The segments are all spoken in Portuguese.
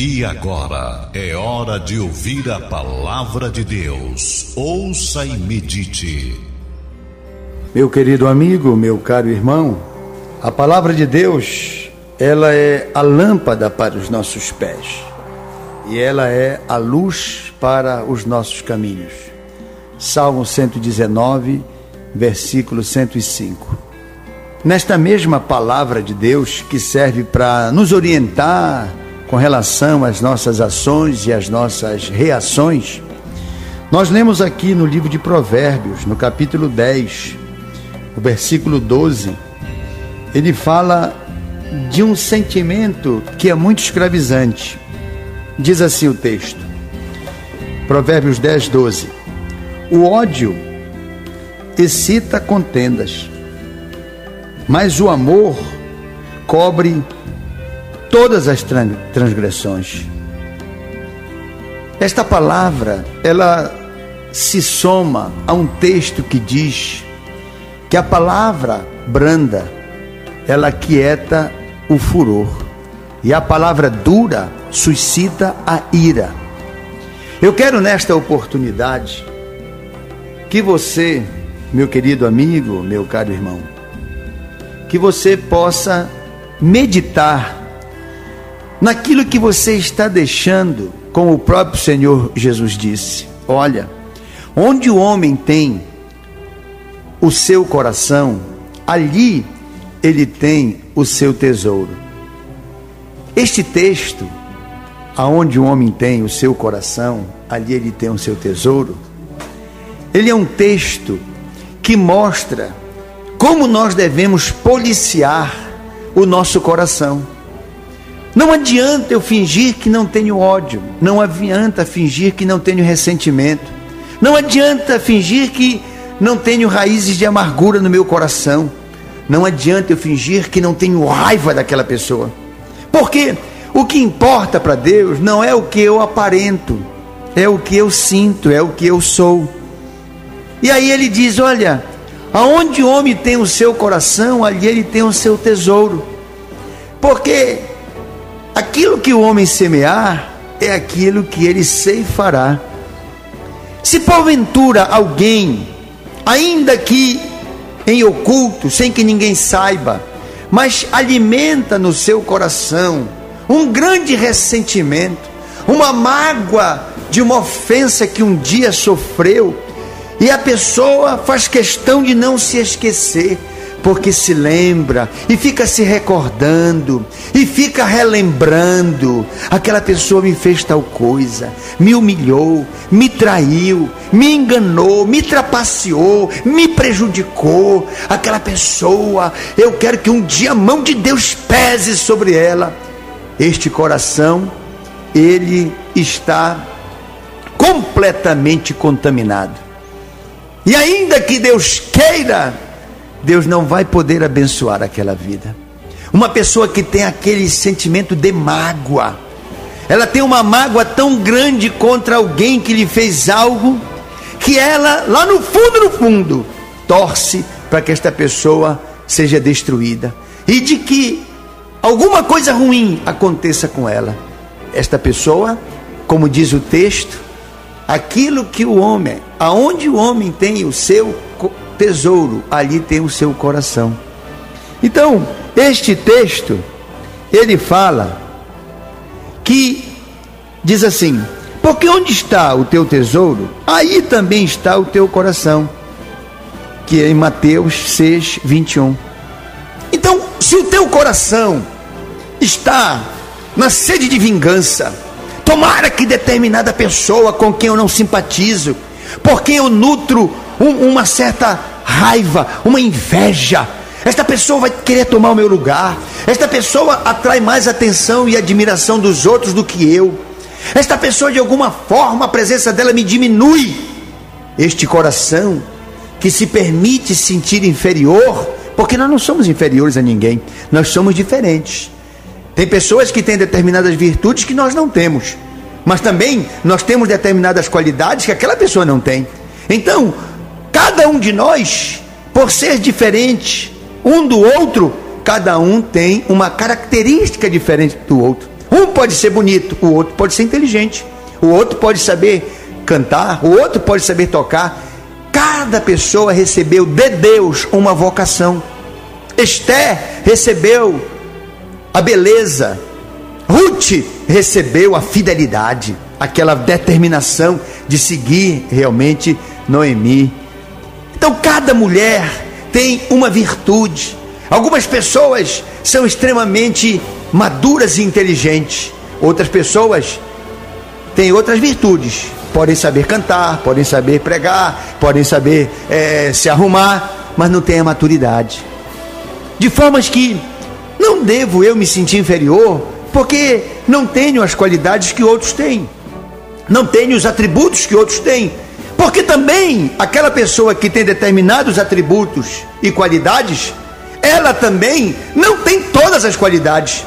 E agora é hora de ouvir a palavra de Deus. Ouça e medite. Meu querido amigo, meu caro irmão, a palavra de Deus, ela é a lâmpada para os nossos pés e ela é a luz para os nossos caminhos. Salmo 119, versículo 105. Nesta mesma palavra de Deus que serve para nos orientar, com relação às nossas ações e às nossas reações, nós lemos aqui no livro de Provérbios, no capítulo 10, o versículo 12, ele fala de um sentimento que é muito escravizante. Diz assim o texto, Provérbios 10, 12: O ódio excita contendas, mas o amor cobre todas as transgressões. Esta palavra, ela se soma a um texto que diz que a palavra branda, ela quieta o furor, e a palavra dura suscita a ira. Eu quero nesta oportunidade que você, meu querido amigo, meu caro irmão, que você possa meditar naquilo que você está deixando, como o próprio Senhor Jesus disse: Olha, onde o homem tem o seu coração, ali ele tem o seu tesouro. Este texto, aonde o homem tem o seu coração, ali ele tem o seu tesouro, ele é um texto que mostra como nós devemos policiar o nosso coração. Não adianta eu fingir que não tenho ódio, não adianta fingir que não tenho ressentimento, não adianta fingir que não tenho raízes de amargura no meu coração, não adianta eu fingir que não tenho raiva daquela pessoa, porque o que importa para Deus não é o que eu aparento, é o que eu sinto, é o que eu sou. E aí ele diz: Olha, aonde o homem tem o seu coração, ali ele tem o seu tesouro, porque Aquilo que o homem semear é aquilo que ele ceifará. Se porventura alguém, ainda que em oculto, sem que ninguém saiba, mas alimenta no seu coração um grande ressentimento, uma mágoa de uma ofensa que um dia sofreu, e a pessoa faz questão de não se esquecer, porque se lembra e fica se recordando e fica relembrando. Aquela pessoa me fez tal coisa, me humilhou, me traiu, me enganou, me trapaceou, me prejudicou. Aquela pessoa, eu quero que um dia a mão de Deus pese sobre ela. Este coração, ele está completamente contaminado. E ainda que Deus queira Deus não vai poder abençoar aquela vida. Uma pessoa que tem aquele sentimento de mágoa, ela tem uma mágoa tão grande contra alguém que lhe fez algo, que ela, lá no fundo, no fundo, torce para que esta pessoa seja destruída e de que alguma coisa ruim aconteça com ela. Esta pessoa, como diz o texto, aquilo que o homem, aonde o homem tem o seu tesouro, ali tem o seu coração. Então, este texto, ele fala que diz assim: porque onde está o teu tesouro, aí também está o teu coração. Que é em Mateus 6, 21. Então, se o teu coração está na sede de vingança, tomara que determinada pessoa com quem eu não simpatizo, por quem eu nutro um, uma certa raiva, uma inveja. Esta pessoa vai querer tomar o meu lugar. Esta pessoa atrai mais atenção e admiração dos outros do que eu. Esta pessoa, de alguma forma, a presença dela me diminui. Este coração que se permite sentir inferior, porque nós não somos inferiores a ninguém, nós somos diferentes. Tem pessoas que têm determinadas virtudes que nós não temos, mas também nós temos determinadas qualidades que aquela pessoa não tem. Então, Cada um de nós, por ser diferente um do outro, cada um tem uma característica diferente do outro. Um pode ser bonito, o outro pode ser inteligente, o outro pode saber cantar, o outro pode saber tocar. Cada pessoa recebeu de Deus uma vocação. Esther recebeu a beleza, Ruth recebeu a fidelidade, aquela determinação de seguir realmente Noemi. Então, cada mulher tem uma virtude. Algumas pessoas são extremamente maduras e inteligentes, outras pessoas têm outras virtudes. Podem saber cantar, podem saber pregar, podem saber é, se arrumar, mas não têm a maturidade. De formas que não devo eu me sentir inferior, porque não tenho as qualidades que outros têm, não tenho os atributos que outros têm, porque também aquela pessoa que tem determinados atributos e qualidades, ela também não tem todas as qualidades.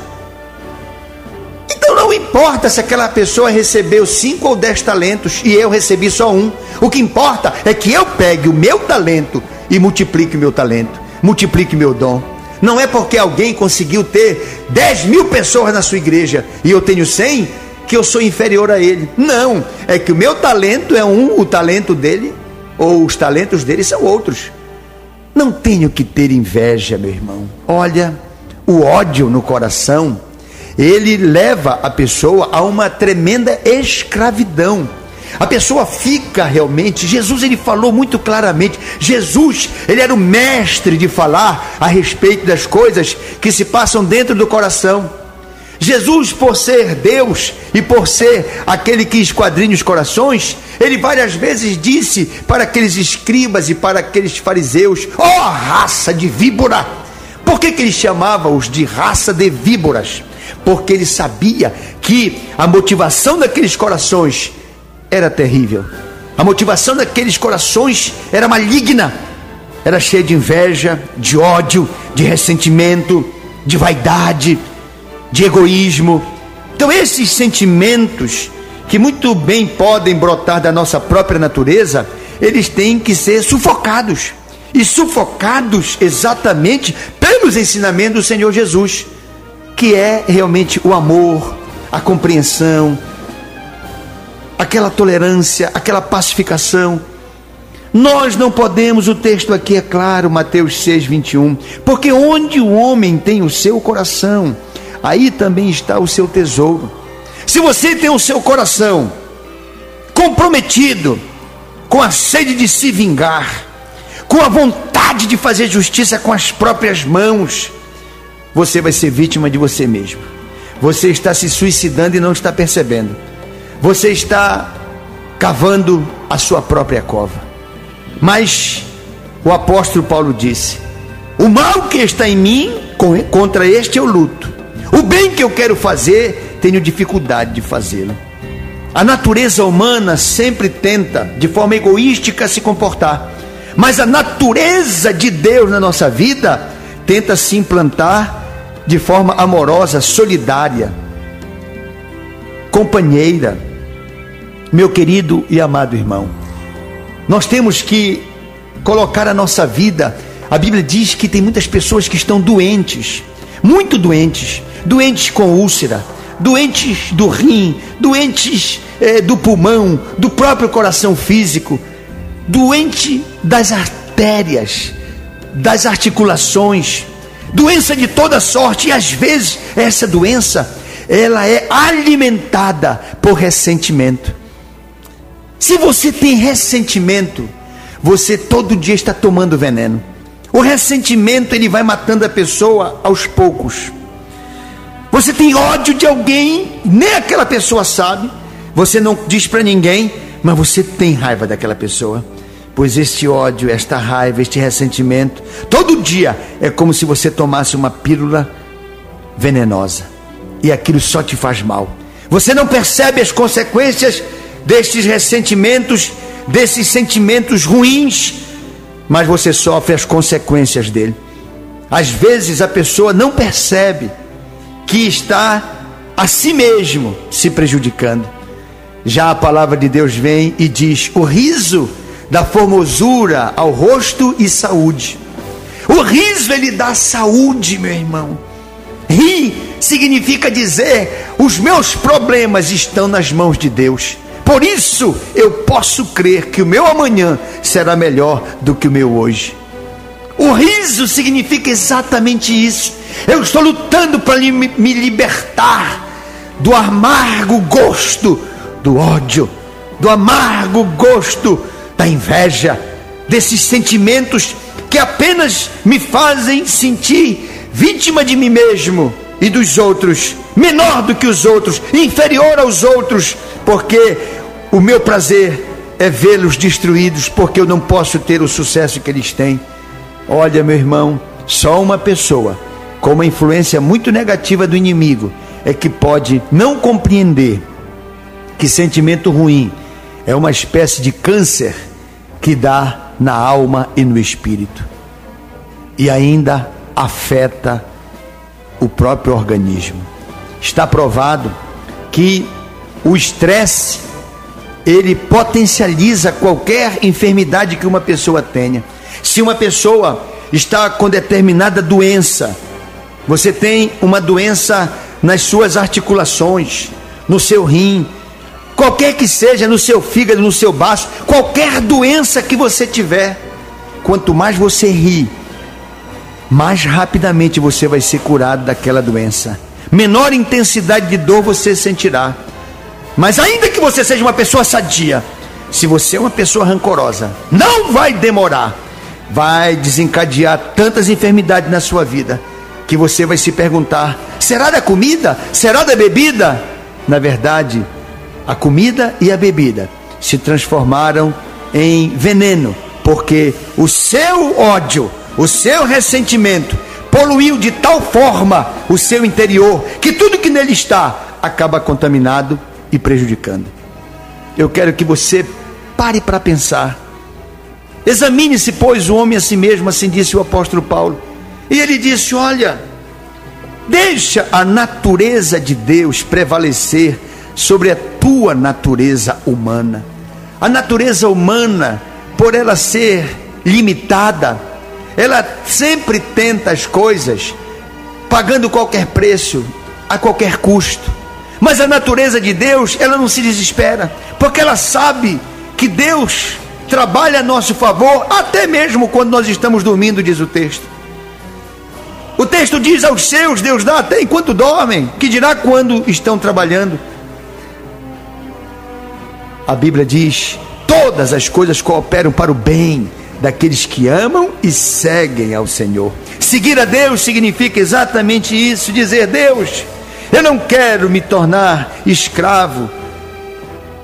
Então não importa se aquela pessoa recebeu cinco ou dez talentos e eu recebi só um. O que importa é que eu pegue o meu talento e multiplique o meu talento, multiplique meu dom. Não é porque alguém conseguiu ter 10 mil pessoas na sua igreja e eu tenho 100 que eu sou inferior a ele. Não, é que o meu talento é um, o talento dele, ou os talentos dele são outros. Não tenho que ter inveja, meu irmão. Olha, o ódio no coração, ele leva a pessoa a uma tremenda escravidão. A pessoa fica realmente. Jesus ele falou muito claramente. Jesus ele era o mestre de falar a respeito das coisas que se passam dentro do coração. Jesus, por ser Deus e por ser aquele que esquadrinha os corações, ele várias vezes disse para aqueles escribas e para aqueles fariseus: ó oh, raça de víbora! Por que, que ele chamava-os de raça de víboras? Porque ele sabia que a motivação daqueles corações era terrível. A motivação daqueles corações era maligna, era cheia de inveja, de ódio, de ressentimento, de vaidade, de egoísmo. Então, esses sentimentos que muito bem podem brotar da nossa própria natureza, eles têm que ser sufocados e sufocados exatamente pelos ensinamentos do Senhor Jesus, que é realmente o amor, a compreensão, aquela tolerância, aquela pacificação. Nós não podemos, o texto aqui é claro, Mateus 6, 21, porque onde o homem tem o seu coração, aí também está o seu tesouro. Se você tem o seu coração comprometido com a sede de se vingar, com a vontade de fazer justiça com as próprias mãos, você vai ser vítima de você mesmo. Você está se suicidando e não está percebendo você está cavando a sua própria cova. Mas o apóstolo Paulo disse: O mal que está em mim, contra este eu luto. O bem que eu quero fazer, tenho dificuldade de fazê-lo. A natureza humana sempre tenta, de forma egoística, se comportar. Mas a natureza de Deus na nossa vida tenta se implantar de forma amorosa, solidária, companheira meu querido e amado irmão, nós temos que colocar a nossa vida. A Bíblia diz que tem muitas pessoas que estão doentes, muito doentes, doentes com úlcera, doentes do rim, doentes é, do pulmão, do próprio coração físico, doente das artérias, das articulações, doença de toda sorte, e às vezes essa doença ela é alimentada por ressentimento. Se você tem ressentimento, você todo dia está tomando veneno. O ressentimento ele vai matando a pessoa aos poucos. Você tem ódio de alguém, nem aquela pessoa sabe. Você não diz para ninguém, mas você tem raiva daquela pessoa. Pois este ódio, esta raiva, este ressentimento, todo dia é como se você tomasse uma pílula venenosa. E aquilo só te faz mal. Você não percebe as consequências destes ressentimentos, desses sentimentos ruins, mas você sofre as consequências dele. Às vezes a pessoa não percebe que está a si mesmo se prejudicando. Já a palavra de Deus vem e diz: o riso dá formosura ao rosto e saúde. O riso ele dá saúde, meu irmão. Rir significa dizer: os meus problemas estão nas mãos de Deus. Por isso eu posso crer que o meu amanhã será melhor do que o meu hoje. O riso significa exatamente isso. Eu estou lutando para me libertar do amargo gosto do ódio, do amargo gosto da inveja, desses sentimentos que apenas me fazem sentir vítima de mim mesmo e dos outros, menor do que os outros, inferior aos outros, porque o meu prazer é vê-los destruídos, porque eu não posso ter o sucesso que eles têm. Olha, meu irmão, só uma pessoa com uma influência muito negativa do inimigo é que pode não compreender que sentimento ruim é uma espécie de câncer que dá na alma e no espírito e ainda afeta o próprio organismo. Está provado que o estresse ele potencializa qualquer enfermidade que uma pessoa tenha. Se uma pessoa está com determinada doença, você tem uma doença nas suas articulações, no seu rim, qualquer que seja, no seu fígado, no seu baço, qualquer doença que você tiver, quanto mais você ri, mais rapidamente você vai ser curado daquela doença. Menor intensidade de dor você sentirá. Mas ainda que você seja uma pessoa sadia, se você é uma pessoa rancorosa, não vai demorar, vai desencadear tantas enfermidades na sua vida que você vai se perguntar: será da comida? Será da bebida? Na verdade, a comida e a bebida se transformaram em veneno, porque o seu ódio, o seu ressentimento poluiu de tal forma o seu interior que tudo que nele está acaba contaminado e prejudicando. Eu quero que você pare para pensar. Examine-se, pois, o homem a si mesmo, assim disse o apóstolo Paulo. E ele disse: Olha, deixa a natureza de Deus prevalecer sobre a tua natureza humana. A natureza humana, por ela ser limitada, ela sempre tenta as coisas pagando qualquer preço, a qualquer custo. Mas a natureza de Deus, ela não se desespera, porque ela sabe que Deus trabalha a nosso favor, até mesmo quando nós estamos dormindo, diz o texto. O texto diz aos seus, Deus dá até enquanto dormem, que dirá quando estão trabalhando. A Bíblia diz: todas as coisas cooperam para o bem daqueles que amam e seguem ao Senhor. Seguir a Deus significa exatamente isso: dizer, Deus, eu não quero me tornar escravo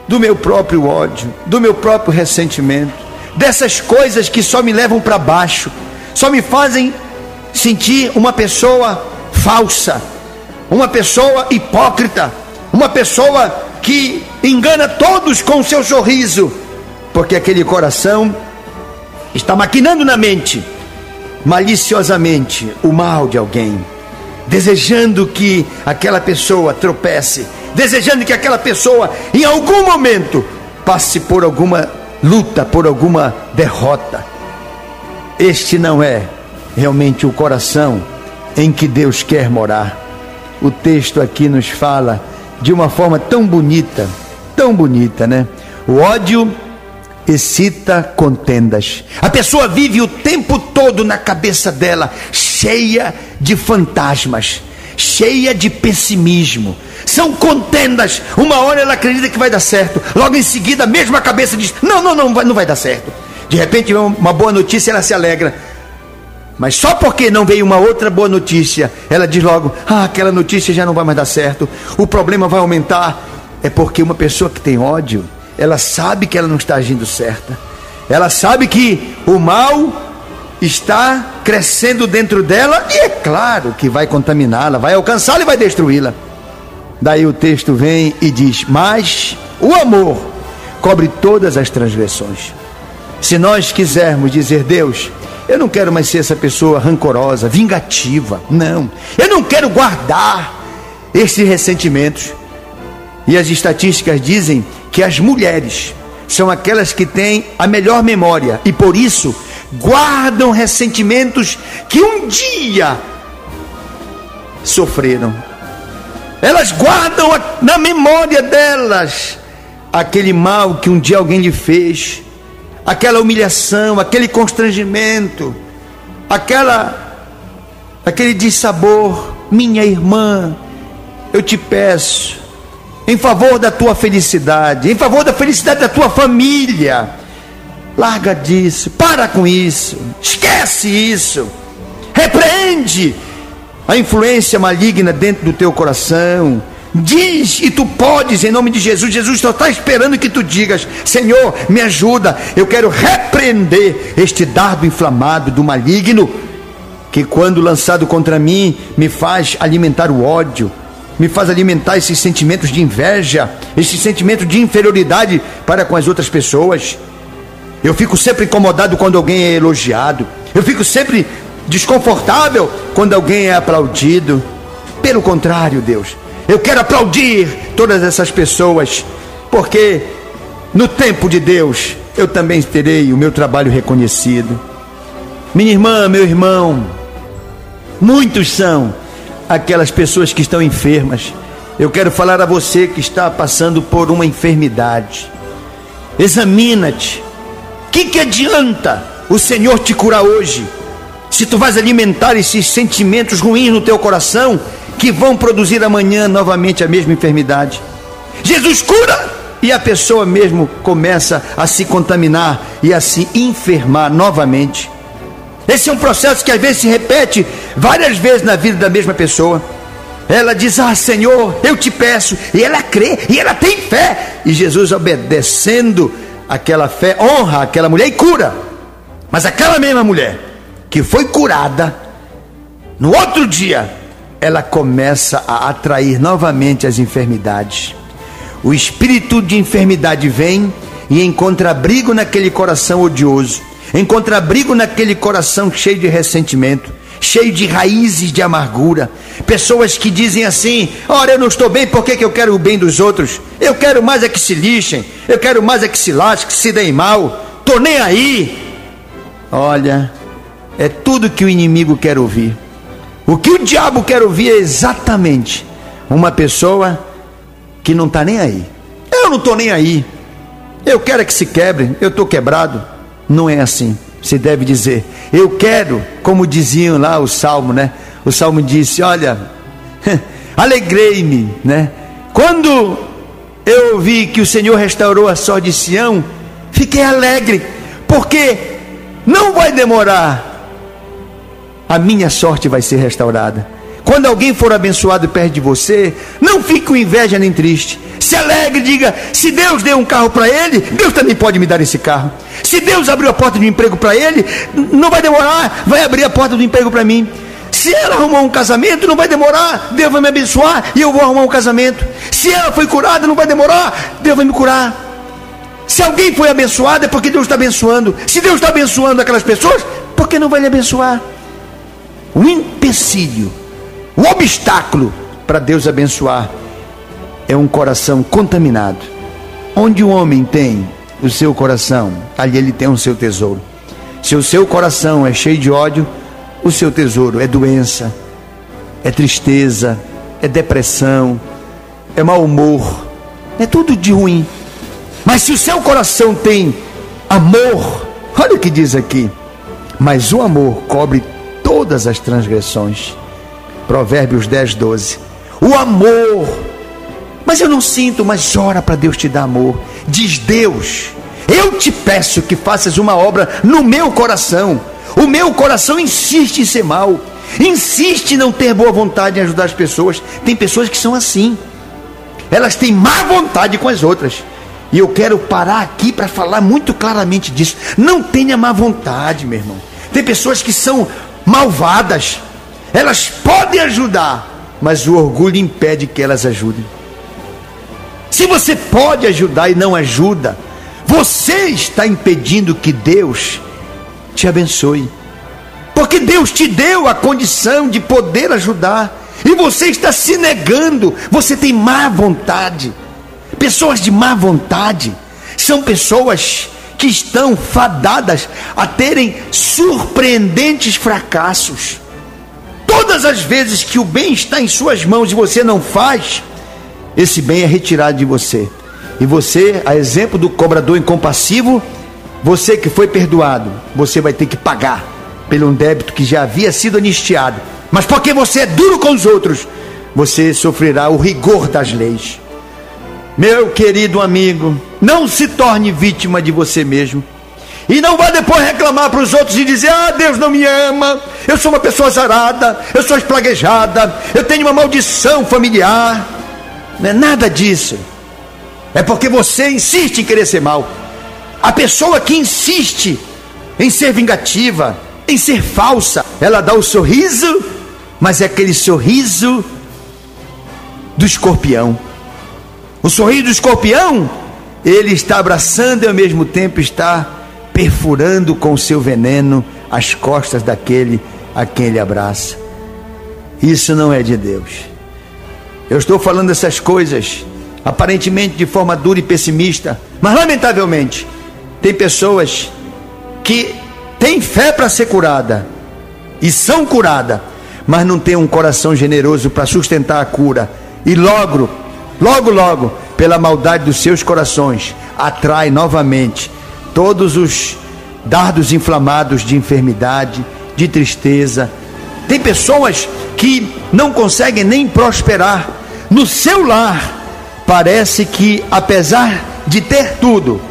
do meu próprio ódio, do meu próprio ressentimento, dessas coisas que só me levam para baixo, só me fazem sentir uma pessoa falsa, uma pessoa hipócrita, uma pessoa que engana todos com o seu sorriso, porque aquele coração está maquinando na mente, maliciosamente, o mal de alguém, desejando que aquela pessoa tropece, desejando que aquela pessoa, em algum momento, passe por alguma luta, por alguma derrota. Este não é realmente o coração em que Deus quer morar. O texto aqui nos fala de uma forma tão bonita, tão bonita, né? O ódio excita contendas. A pessoa vive o tempo todo na cabeça dela, cheia de fantasmas, cheia de pessimismo. São contendas. Uma hora ela acredita que vai dar certo, logo em seguida a mesma cabeça diz: não, não, não, não vai dar certo. De repente, uma boa notícia, ela se alegra. Mas só porque não veio uma outra boa notícia, ela diz logo: ah, aquela notícia já não vai mais dar certo, o problema vai aumentar. É porque uma pessoa que tem ódio, ela sabe que ela não está agindo certa, ela sabe que o mal está crescendo dentro dela e é claro que vai contaminá-la, vai alcançá-la e vai destruí-la. Daí o texto vem e diz: Mas o amor cobre todas as transgressões. Se nós quisermos dizer, Deus, eu não quero mais ser essa pessoa rancorosa, vingativa. Não. Eu não quero guardar esses ressentimentos. E as estatísticas dizem que as mulheres são aquelas que têm a melhor memória e por isso guardam ressentimentos que um dia sofreram. Elas guardam na memória delas aquele mal que um dia alguém lhe fez, aquela humilhação, aquele constrangimento, aquela aquele dissabor, minha irmã, eu te peço, em favor da tua felicidade, em favor da felicidade da tua família, larga disso, para com isso, esquece isso, repreende a influência maligna dentro do teu coração. Diz e tu podes em nome de Jesus. Jesus só está esperando que tu digas: Senhor, me ajuda. Eu quero repreender este dardo inflamado do maligno que, quando lançado contra mim, me faz alimentar o ódio, me faz alimentar esses sentimentos de inveja, esse sentimento de inferioridade para com as outras pessoas. Eu fico sempre incomodado quando alguém é elogiado. Eu fico sempre desconfortável quando alguém é aplaudido. Pelo contrário, Deus, eu quero aplaudir todas essas pessoas, porque no tempo de Deus eu também terei o meu trabalho reconhecido. Minha irmã, meu irmão, Muitos são aquelas pessoas que estão enfermas. Eu quero falar a você que está passando por uma enfermidade. Examina-te. O que, que adianta o Senhor te curar hoje? Se tu vais alimentar esses sentimentos ruins no teu coração, que vão produzir amanhã novamente a mesma enfermidade. Jesus cura e a pessoa mesmo começa a se contaminar e a se enfermar novamente. Esse é um processo que às vezes se repete várias vezes na vida da mesma pessoa. Ela diz: Ah, Senhor, eu te peço. E ela crê, e ela tem fé. E Jesus, obedecendo aquela fé, honra aquela mulher e cura. Mas aquela mesma mulher que foi curada, no outro dia, ela começa a atrair novamente as enfermidades. O espírito de enfermidade vem e encontra abrigo naquele coração odioso encontra abrigo naquele coração cheio de ressentimento, cheio de raízes de amargura. Pessoas que dizem assim: Ora, eu não estou bem, por que, que eu quero o bem dos outros? Eu quero mais é que se lixem, eu quero mais é que se lasquem, que se deem mal, estou nem aí. Olha, é tudo que o inimigo quer ouvir. O que o diabo quer ouvir é exatamente uma pessoa que não está nem aí. Eu não estou nem aí. Eu quero é que se quebre, eu estou quebrado. Não é assim. Você deve dizer: Eu quero, como diziam lá o salmo, né? O salmo disse: Olha, alegrei-me, né? Quando eu ouvi que o Senhor restaurou a sorte de Sião, fiquei alegre, porque não vai demorar, a minha sorte vai ser restaurada. Quando alguém for abençoado perto de você, não fique com inveja nem triste. Se alegre, diga: se Deus deu um carro para ele, Deus também pode me dar esse carro. Se Deus abriu a porta de emprego para ele, não vai demorar, vai abrir a porta do emprego para mim. Se ela arrumou um casamento, não vai demorar, Deus vai me abençoar e eu vou arrumar um casamento. Se ela foi curada, não vai demorar, Deus vai me curar. Se alguém foi abençoado, é porque Deus está abençoando. Se Deus está abençoando aquelas pessoas, por que não vai lhe abençoar? O empecilho o obstáculo para Deus abençoar é um coração contaminado. Onde o homem tem o seu coração, ali ele tem o seu tesouro. Se o seu coração é cheio de ódio, o seu tesouro é doença, é tristeza, é depressão, é mau humor, é tudo de ruim. Mas se o seu coração tem amor, olha o que diz aqui: mas o amor cobre todas as transgressões. Provérbios 10, 12. O amor. Mas eu não sinto, mas ora para Deus te dar amor. Diz Deus: Eu te peço que faças uma obra no meu coração. O meu coração insiste em ser mal, insiste em não ter boa vontade em ajudar as pessoas. Tem pessoas que são assim, elas têm má vontade com as outras. E eu quero parar aqui para falar muito claramente disso. Não tenha má vontade, meu irmão. Tem pessoas que são malvadas, elas podem ajudar, mas o orgulho impede que elas ajudem. Se você pode ajudar e não ajuda, você está impedindo que Deus te abençoe. Porque Deus te deu a condição de poder ajudar. E você está se negando. Você tem má vontade. Pessoas de má vontade são pessoas que estão fadadas a terem surpreendentes fracassos todas as vezes que o bem está em suas mãos e você não faz, esse bem é retirado de você. E você, a exemplo do cobrador incompassivo, você que foi perdoado, você vai ter que pagar pelo um débito que já havia sido anistiado. Mas porque você é duro com os outros, você sofrerá o rigor das leis. Meu querido amigo, não se torne vítima de você mesmo. E não vá depois reclamar para os outros e dizer: Ah, Deus não me ama, eu sou uma pessoa zarada, eu sou esplaguejada, eu tenho uma maldição familiar. Não é nada disso. É porque você insiste em querer ser mal. A pessoa que insiste em ser vingativa, em ser falsa, ela dá o sorriso, mas é aquele sorriso do escorpião. O sorriso do escorpião, ele está abraçando e ao mesmo tempo está perfurando com seu veneno as costas daquele a quem ele abraça. Isso não é de Deus. Eu estou falando essas coisas aparentemente de forma dura e pessimista, mas lamentavelmente tem pessoas que têm fé para ser curada e são curadas, mas não têm um coração generoso para sustentar a cura e logo, logo, logo, pela maldade dos seus corações, atrai novamente todos os dardos inflamados de enfermidade, de tristeza. Tem pessoas que não conseguem nem prosperar. No seu lar, parece que, apesar de ter tudo,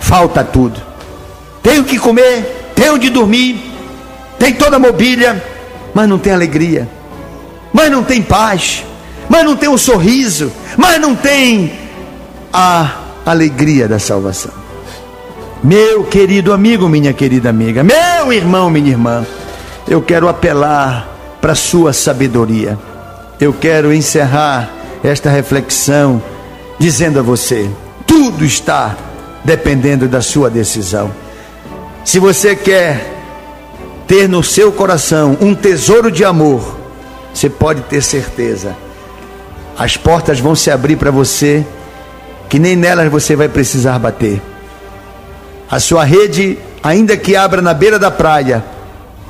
falta tudo. Tem o que comer, tem onde dormir, tem toda a mobília, mas não tem alegria, mas não tem paz, mas não tem um sorriso, mas não tem a alegria da salvação. Meu querido amigo, minha querida amiga, meu irmão, minha irmã, eu quero apelar para sua sabedoria. Eu quero encerrar esta reflexão dizendo a você: tudo está dependendo da sua decisão. Se você quer ter no seu coração um tesouro de amor, você pode ter certeza, as portas vão se abrir para você, que nem nelas você vai precisar bater a sua rede, ainda que abra na beira da praia,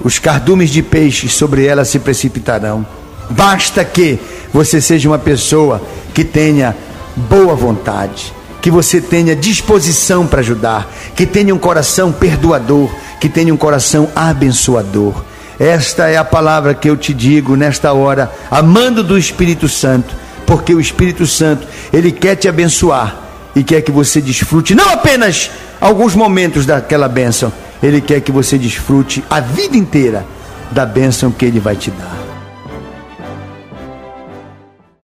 os cardumes de peixes sobre ela se precipitarão. Basta que você seja uma pessoa que tenha boa vontade, que você tenha disposição para ajudar, que tenha um coração perdoador, que tenha um coração abençoador. Esta é a palavra que eu te digo nesta hora, amando do Espírito Santo, porque o Espírito Santo, ele quer te abençoar e quer que você desfrute não apenas alguns momentos daquela bênção, Ele quer que você desfrute a vida inteira da bênção que Ele vai te dar.